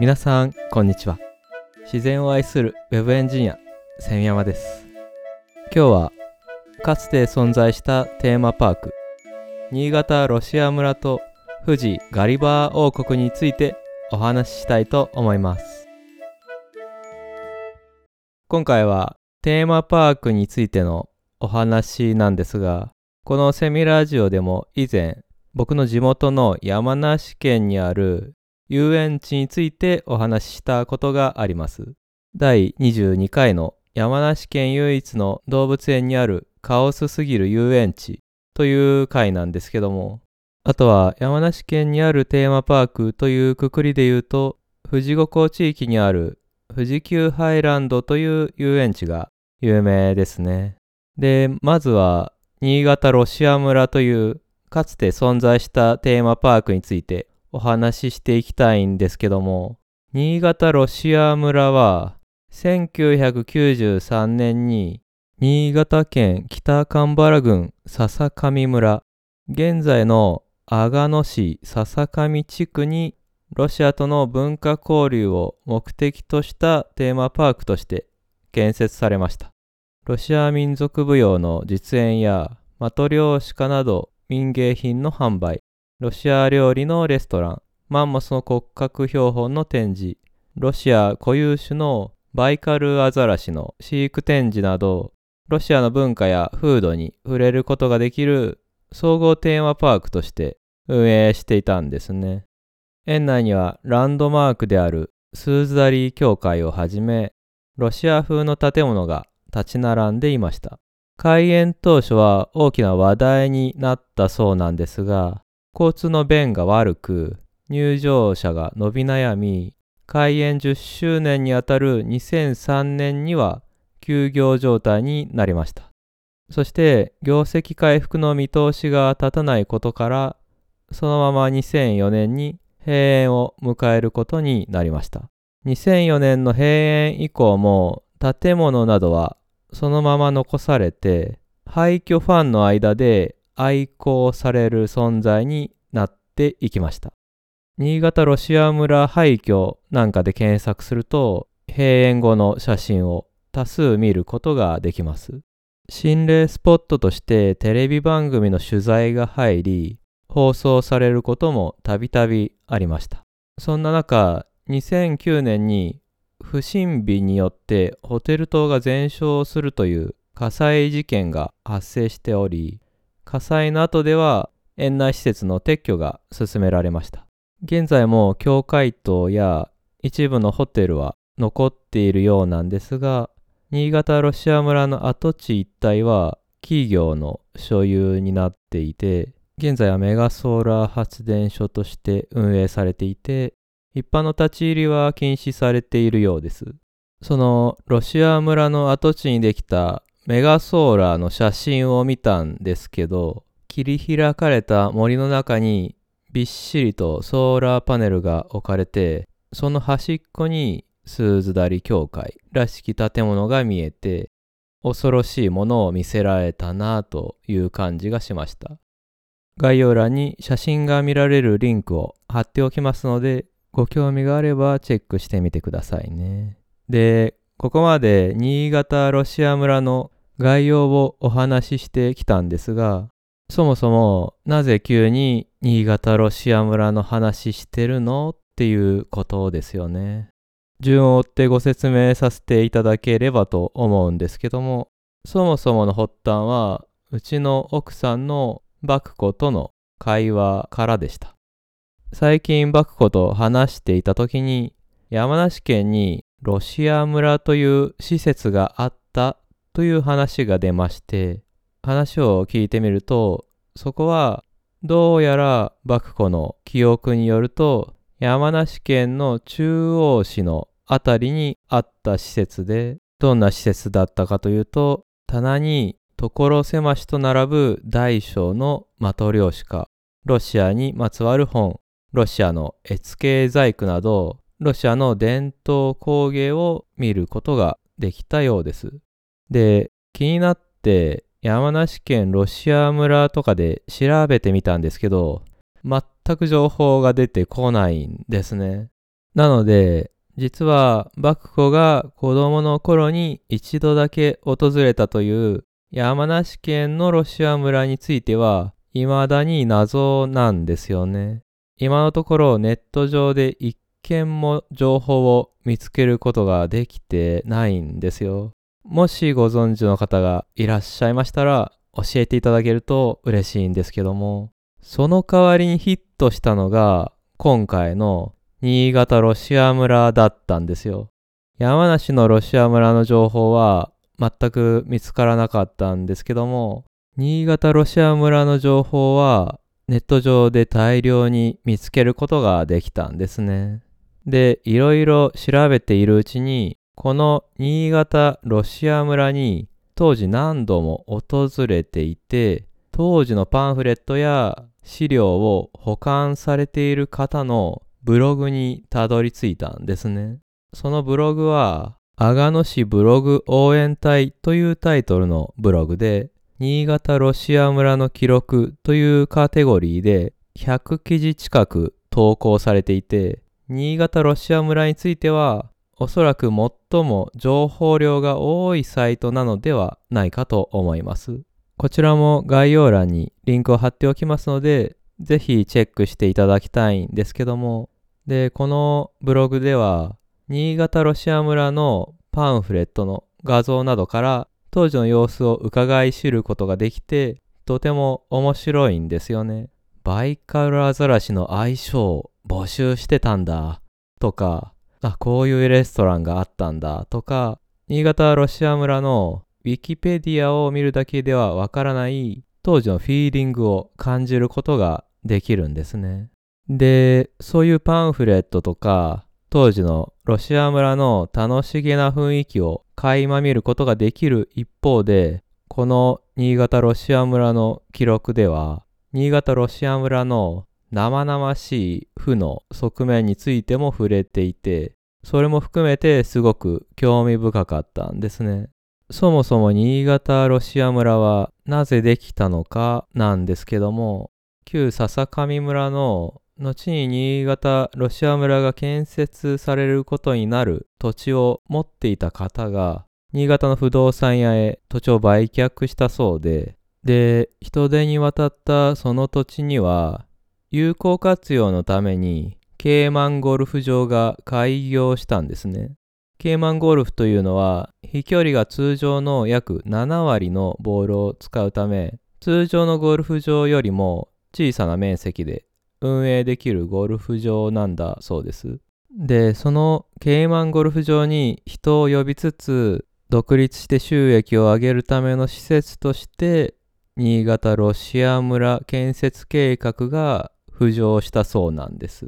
皆さん、こんにちは。自然を愛するウェブエンジニア、千山です。今日は、かつて存在したテーマパーク、新潟ロシア村と富士ガリバー王国についてお話ししたいと思います。今回はテーマパークについてのお話なんですが、このセミラジオでも以前、僕の地元の山梨県にある遊園地についてお話ししたことがあります。第22回の山梨県唯一の動物園にあるカオスすぎる遊園地という回なんですけども、あとは山梨県にあるテーマパークというくくりで言うと、富士五湖地域にある富士急ハイランドという遊園地が有名ですね。で、まずは新潟ロシア村というかつて存在したテーマパークについてお話ししていきたいんですけども、新潟ロシア村は1993年に新潟県北蒲原郡笹上村、現在の阿賀野市笹上地区にロシアとの文化交流を目的としたテーマパークとして建設されました。ロシア民族舞踊の実演やマトリョーシカなど民芸品の販売、ロシア料理のレストラン、マンモスの骨格標本の展示、ロシア固有種のバイカルアザラシの飼育展示など、ロシアの文化や風土に触れることができる総合テーマパークとして運営していたんですね。園内にはランドマークであるスーズダリー教会をはじめ、ロシア風の建物が立ち並んでいました。開園当初は大きな話題になったそうなんですが、交通の便が悪く、入場者が伸び悩み、開園10周年にあたる2003年には休業状態になりました。そして業績回復の見通しが立たないことから、そのまま2004年に閉園を迎えることになりました。2004年の閉園以降も建物などはそのまま残されて廃墟ファンの間で愛好される存在になっていきました。新潟ロシア村廃墟なんかで検索すると閉園後の写真を多数見ることができます。心霊スポットとしてテレビ番組の取材が入り放送されることもたびたびありました。そんな中、2009年に不審火によってホテル棟が全焼するという火災事件が発生しており、火災の後では園内施設の撤去が進められました。現在も教会棟や一部のホテルは残っているようなんですが、新潟ロシア村の跡地一帯は企業の所有になっていて、現在はメガソーラー発電所として運営されていて、一般の立ち入りは禁止されているようです。そのロシア村の跡地にできたメガソーラーの写真を見たんですけど、切り開かれた森の中にびっしりとソーラーパネルが置かれて、その端っこにスーズダリ教会らしき建物が見えて、恐ろしいものを見せられたなという感じがしました。概要欄に写真が見られるリンクを貼っておきますので、ご興味があればチェックしてみてくださいね。で、ここまで新潟ロシア村の概要をお話ししてきたんですが、そもそもなぜ急に新潟ロシア村の話してるの？っていうことですよね。順を追ってご説明させていただければと思うんですけども、そもそもの発端は、うちの奥さんのバクコとの会話からでした。最近バクコと話していた時に、山梨県にロシア村という施設があったという話が出まして、話を聞いてみると、そこはどうやらバクコの記憶によると、山梨県の中央市のあたりにあった施設で、どんな施設だったかというと、棚に所狭しと並ぶ大小のマトリョーシカ、ロシアにまつわる本、ロシアの絵付け細工など、ロシアの伝統工芸を見ることができたようです。で、気になって山梨県ロシア村とかで調べてみたんですけど、全く情報が出てこないんですね。なので、実は幕府が子供の頃に一度だけ訪れたという山梨県のロシア村については未だに謎なんですよね。今のところネット上で一件も情報を見つけることができてないんですよ。もしご存知の方がいらっしゃいましたら教えていただけると嬉しいんですけども、その代わりにヒットしたのが今回の新潟ロシア村だったんですよ。山梨のロシア村の情報は全く見つからなかったんですけども、新潟ロシア村の情報はネット上で大量に見つけることができたんですね。で、いろいろ調べているうちに、この新潟ロシア村に当時何度も訪れていて、当時のパンフレットや資料を保管されている方のブログにたどり着いたんですね。そのブログは、阿賀野市ブログ応援隊というタイトルのブログで、新潟ロシア村の記録というカテゴリーで100記事近く投稿されていて、新潟ロシア村についてはおそらく最も情報量が多いサイトなのではないかと思います。こちらも概要欄にリンクを貼っておきますので、ぜひチェックしていただきたいんですけども、で、このブログでは、新潟ロシア村のパンフレットの画像などから当時の様子を伺い知ることができて、とても面白いんですよね。バイカルアザラシの相性を募集してたんだ。とか、あ、こういうレストランがあったんだ。とか、新潟ロシア村のウィキペディアを見るだけではわからない当時のフィーリングを感じることができるんですね。で、そういうパンフレットとか、当時のロシア村の楽しげな雰囲気を垣間見ることができる一方で、この新潟ロシア村の記録では、新潟ロシア村の生々しい負の側面についても触れていて、それも含めてすごく興味深かったんですね。そもそも新潟ロシア村はなぜできたのかなんですけども、旧笹上村の後に新潟ロシア村が建設されることになる土地を持っていた方が新潟の不動産屋へ土地を売却したそうでで人手に渡ったその土地には有効活用のためにケーマンゴルフ場が開業したんですねケーマンゴルフというのは飛距離が通常の約7割のボールを使うため通常のゴルフ場よりも小さな面積で運営できるゴルフ場なんだそうです。で、そのケイマンゴルフ場に人を呼びつつ、独立して収益を上げるための施設として、新潟ロシア村建設計画が浮上したそうなんです。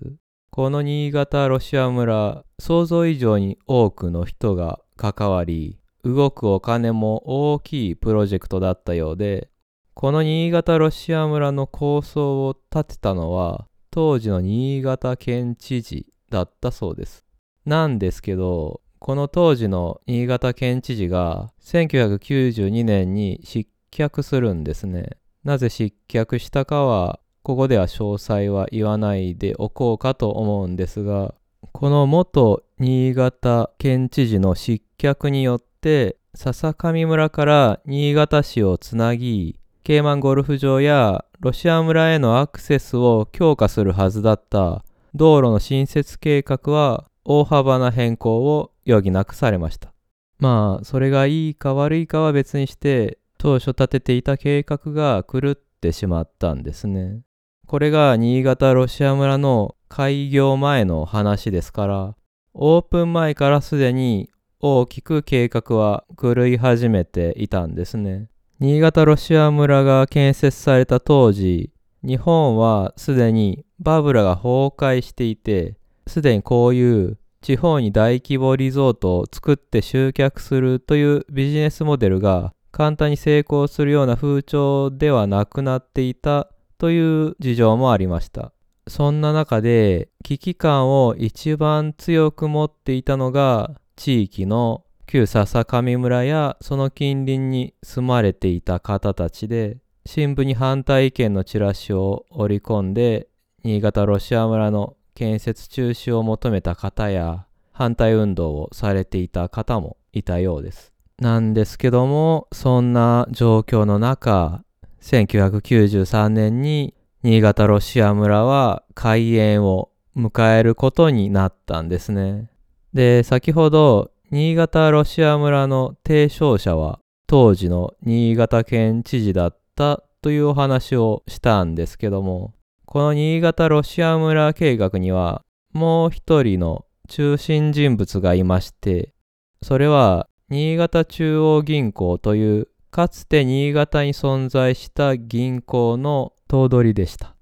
この新潟ロシア村、想像以上に多くの人が関わり、動くお金も大きいプロジェクトだったようで、この新潟ロシア村の構想を立てたのは当時の新潟県知事だったそうです。なんですけど、この当時の新潟県知事が1992年に失脚するんですね。なぜ失脚したかは、ここでは詳細は言わないでおこうかと思うんですが、この元新潟県知事の失脚によって、笹上村から新潟市をつなぎ、ケーマンゴルフ場やロシア村へのアクセスを強化するはずだった道路の新設計画は大幅な変更を余儀なくされました。まあ、それがいいか悪いかは別にして、当初立てていた計画が狂ってしまったんですね。これが新潟ロシア村の開業前の話ですから、オープン前からすでに大きく計画は狂い始めていたんですね。新潟ロシア村が建設された当時、日本はすでにバブルが崩壊していて、すでにこういう地方に大規模リゾートを作って集客するというビジネスモデルが簡単に成功するような風潮ではなくなっていたという事情もありました。そんな中で危機感を一番強く持っていたのが地域の旧笹上村やその近隣に住まれていた方たちで新聞に反対意見のチラシを織り込んで新潟ロシア村の建設中止を求めた方や反対運動をされていた方もいたようです。なんですけども、そんな状況の中、1993年に新潟ロシア村は開園を迎えることになったんですね。で、先ほど新潟ロシア村の提唱者は当時の新潟県知事だったというお話をしたんですけども、この新潟ロシア村計画にはもう一人の中心人物がいまして、それは新潟中央銀行というかつて新潟に存在した銀行の頭取でした。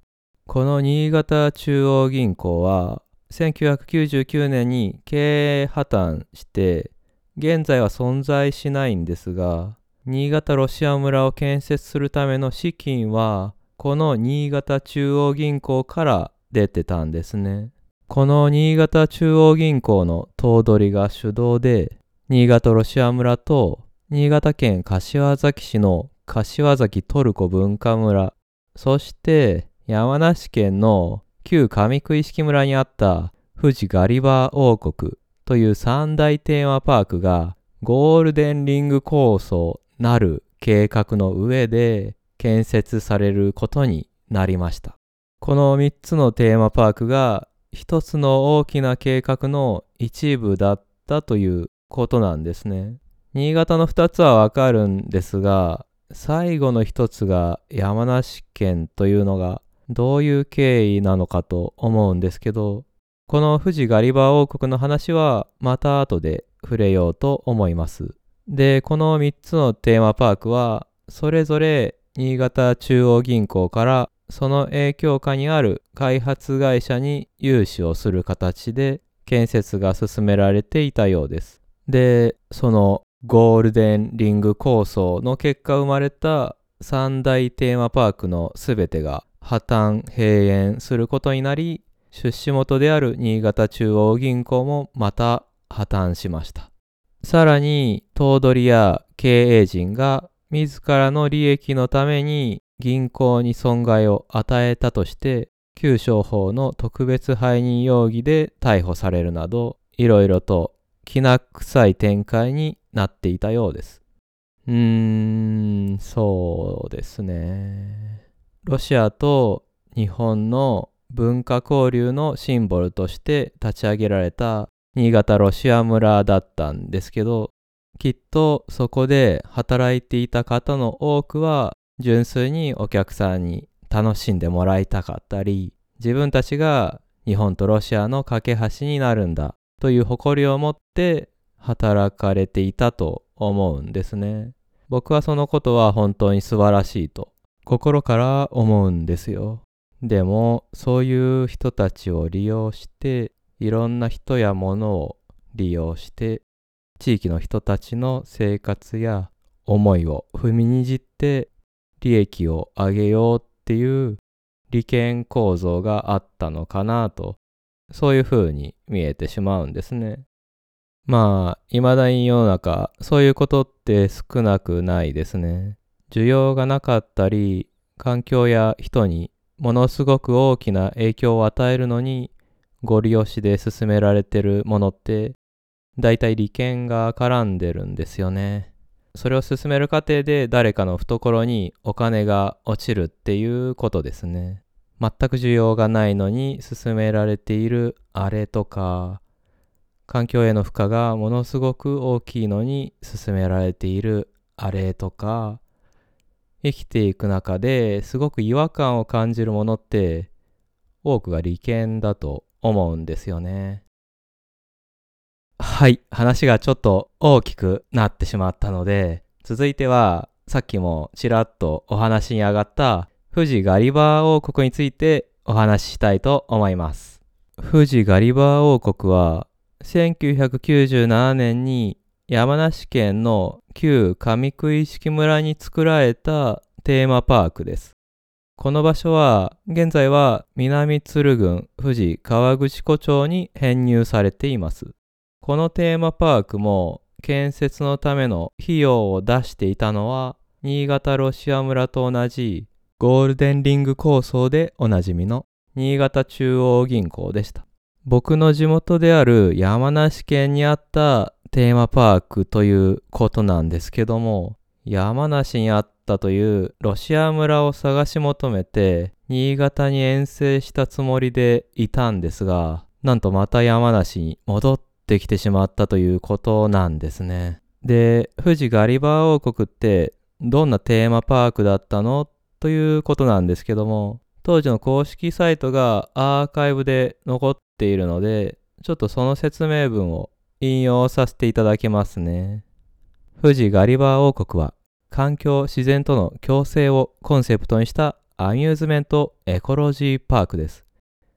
この新潟中央銀行は1999年に経営破綻して現在は存在しないんですが新潟ロシア村を建設するための資金はこの新潟中央銀行から出てたんですね。この新潟中央銀行の頭取が主導で新潟ロシア村と新潟県柏崎市の柏崎トルコ文化村そして山梨県の旧上食式村にあった富士ガリバー王国という三大テーマパークがゴールデンリング構想なる計画の上で建設されることになりました。この3つのテーマパークが一つの大きな計画の一部だったということなんですね。新潟の2つはわかるんですが、最後の1つが山梨県というのがどういう経緯なのかと思うんですけど、この富士ガリバー王国の話はまた後で触れようと思います。で、この3つのテーマパークは、それぞれ新潟中央銀行からその影響下にある開発会社に融資をする形で建設が進められていたようです。で、そのゴールデンリング構想の結果生まれた三大テーマパークのすべてが破綻閉園することになり出資元である新潟中央銀行もまた破綻しました。さらに頭取や経営陣が自らの利益のために銀行に損害を与えたとして旧商法の特別背任容疑で逮捕されるなどいろいろときな臭い展開になっていたようです。うーん、そうですね。ロシアと日本の文化交流のシンボルとして立ち上げられた新潟ロシア村だったんですけど、きっとそこで働いていた方の多くは純粋にお客さんに楽しんでもらいたかったり、自分たちが日本とロシアの架け橋になるんだという誇りを持って働かれていたと思うんですね。僕はそのことは本当に素晴らしいと心から思うんですよ。でもそういう人たちを利用していろんな人や物を利用して地域の人たちの生活や思いを踏みにじって利益を上げようっていう利権構造があったのかなとそういう風に見えてしまうんですね。まあ、未だに世の中、そういうことって少なくないですね。需要がなかったり、環境や人にものすごく大きな影響を与えるのに、ご利用しで進められてるものって、だいたい利権が絡んでるんですよね。それを進める過程で誰かの懐にお金が落ちるっていうことですね。全く需要がないのに進められているあれとか、環境への負荷がものすごく大きいのに進められているあれとか、生きていく中ですごく違和感を感じるものって多くが利権だと思うんですよね。はい、話がちょっと大きくなってしまったので、続いてはさっきもちらっとお話に上がった富士ガリバー王国についてお話ししたいと思います。富士ガリバー王国は1997年に山梨県の旧上食式村に作られたテーマパークです。この場所は現在は南鶴郡富士河口湖町に編入されています。このテーマパークも建設のための費用を出していたのは新潟ロシア村と同じゴールデンリング構想でおなじみの新潟中央銀行でした。僕の地元である山梨県にあったテーマパークということなんですけども、山梨にあったというロシア村を探し求めて、新潟に遠征したつもりでいたんですが、なんとまた山梨に戻ってきてしまったということなんですね。で、富士ガリバー王国ってどんなテーマパークだったの？ということなんですけども、当時の公式サイトがアーカイブで残っているので、ちょっとその説明文を引用させていただきますね。富士ガリバー王国は環境自然との共生をコンセプトにしたアミューズメントエコロジーパークです。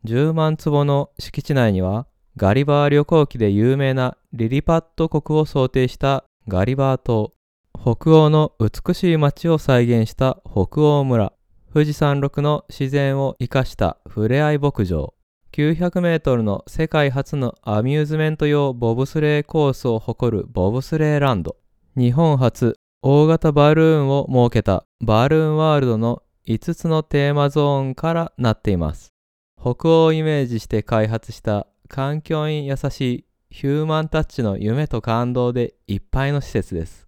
10万坪の敷地内にはガリバー旅行記で有名なリリパット国を想定したガリバー島、北欧の美しい街を再現した北欧村、富士山麓の自然を生かしたふれあい牧場、900メートルの世界初のアミューズメント用ボブスレーコースを誇るボブスレーランド、日本初大型バルーンを設けたバルーンワールドの5つのテーマゾーンからなっています。北欧をイメージして開発した環境に優しいヒューマンタッチの夢と感動でいっぱいの施設です。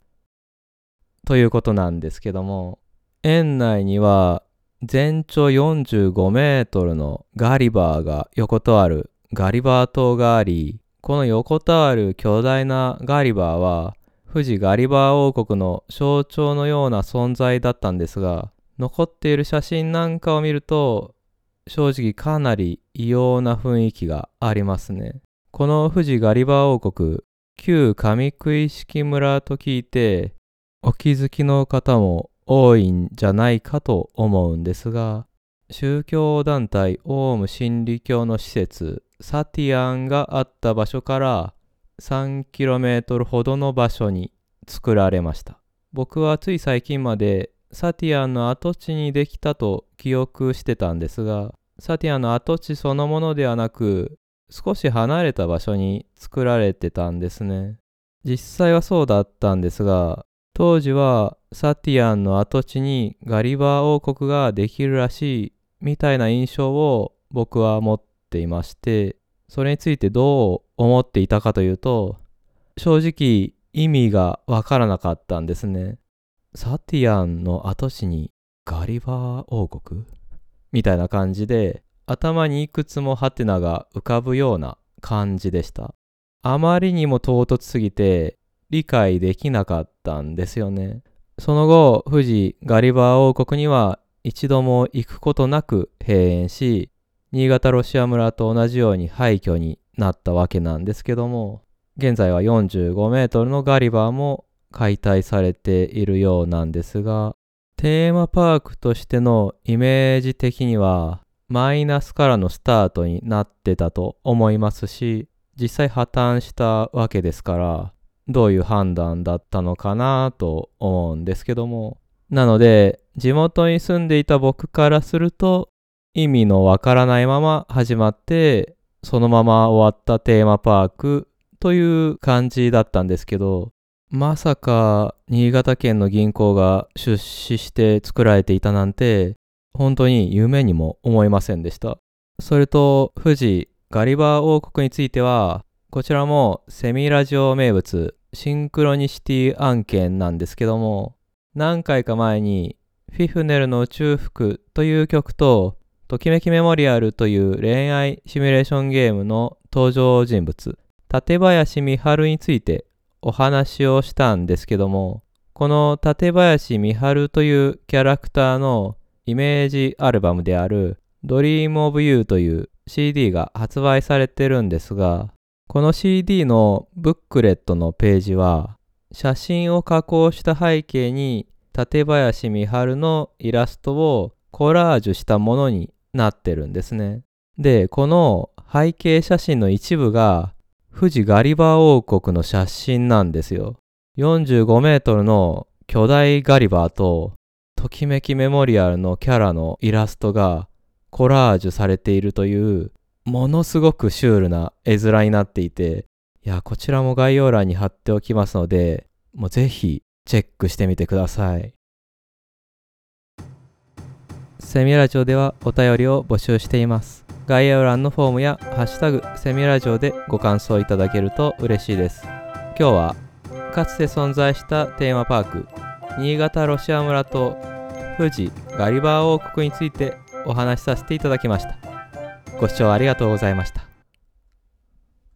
ということなんですけども、園内には全長45メートルのガリバーが横たわるガリバー島があり、この横たわる巨大なガリバーは富士ガリバー王国の象徴のような存在だったんですが、残っている写真なんかを見ると、正直かなり異様な雰囲気がありますね。この富士ガリバー王国、旧上食式村と聞いて、お気づきの方も多いんじゃないかと思うんですが、宗教団体オウム真理教の施設サティアンがあった場所から 3km ほどの場所に作られました。僕はつい最近までサティアンの跡地にできたと記憶してたんですが、サティアンの跡地そのものではなく、少し離れた場所に作られてたんですね。実際はそうだったんですが、当時はサティアンの跡地にガリバー王国ができるらしいみたいな印象を僕は持っていまして、それについてどう思っていたかというと、正直意味がわからなかったんですね。サティアンの跡地にガリバー王国？みたいな感じで頭にいくつもハテナが浮かぶような感じでした。あまりにも唐突すぎて理解できなかったんですよね。その後、富士ガリバー王国には一度も行くことなく閉園し、新潟ロシア村と同じように廃墟になったわけなんですけども、現在は45メートルのガリバーも解体されているようなんですが、テーマパークとしてのイメージ的にはマイナスからのスタートになってたと思いますし、実際破綻したわけですから、どういう判断だったのかなと思うんですけども。なので、地元に住んでいた僕からすると、意味のわからないまま始まって、そのまま終わったテーマパークという感じだったんですけど、まさか新潟県の銀行が出資して作られていたなんて、本当に夢にも思いませんでした。それと、富士ガリバー王国については、こちらもセミラジオ名物シンクロニシティ案件なんですけども、何回か前に、フィフネルの宇宙服という曲と、ときめきメモリアルという恋愛シミュレーションゲームの登場人物、館林美春についてお話をしたんですけども、この館林美春というキャラクターのイメージアルバムである Dream of You という CD が発売されてるんですが、この CD のブックレットのページは、写真を加工した背景に、館林美春のイラストをコラージュしたものになってるんですね。で、この背景写真の一部が、富士ガリバー王国の写真なんですよ。45メートルの巨大ガリバーと、ときめきメモリアルのキャラのイラストがコラージュされているというものすごくシュールな絵面になっていて、いや、こちらも概要欄に貼っておきますので、もうぜひチェックしてみてください。セミラジオではお便りを募集しています。概要欄のフォームやハッシュタグセミラジオでご感想いただけると嬉しいです。今日はかつて存在したテーマパーク新潟ロシア村と富士ガリバー王国についてお話しさせていただきました。ご視聴ありがとうございました。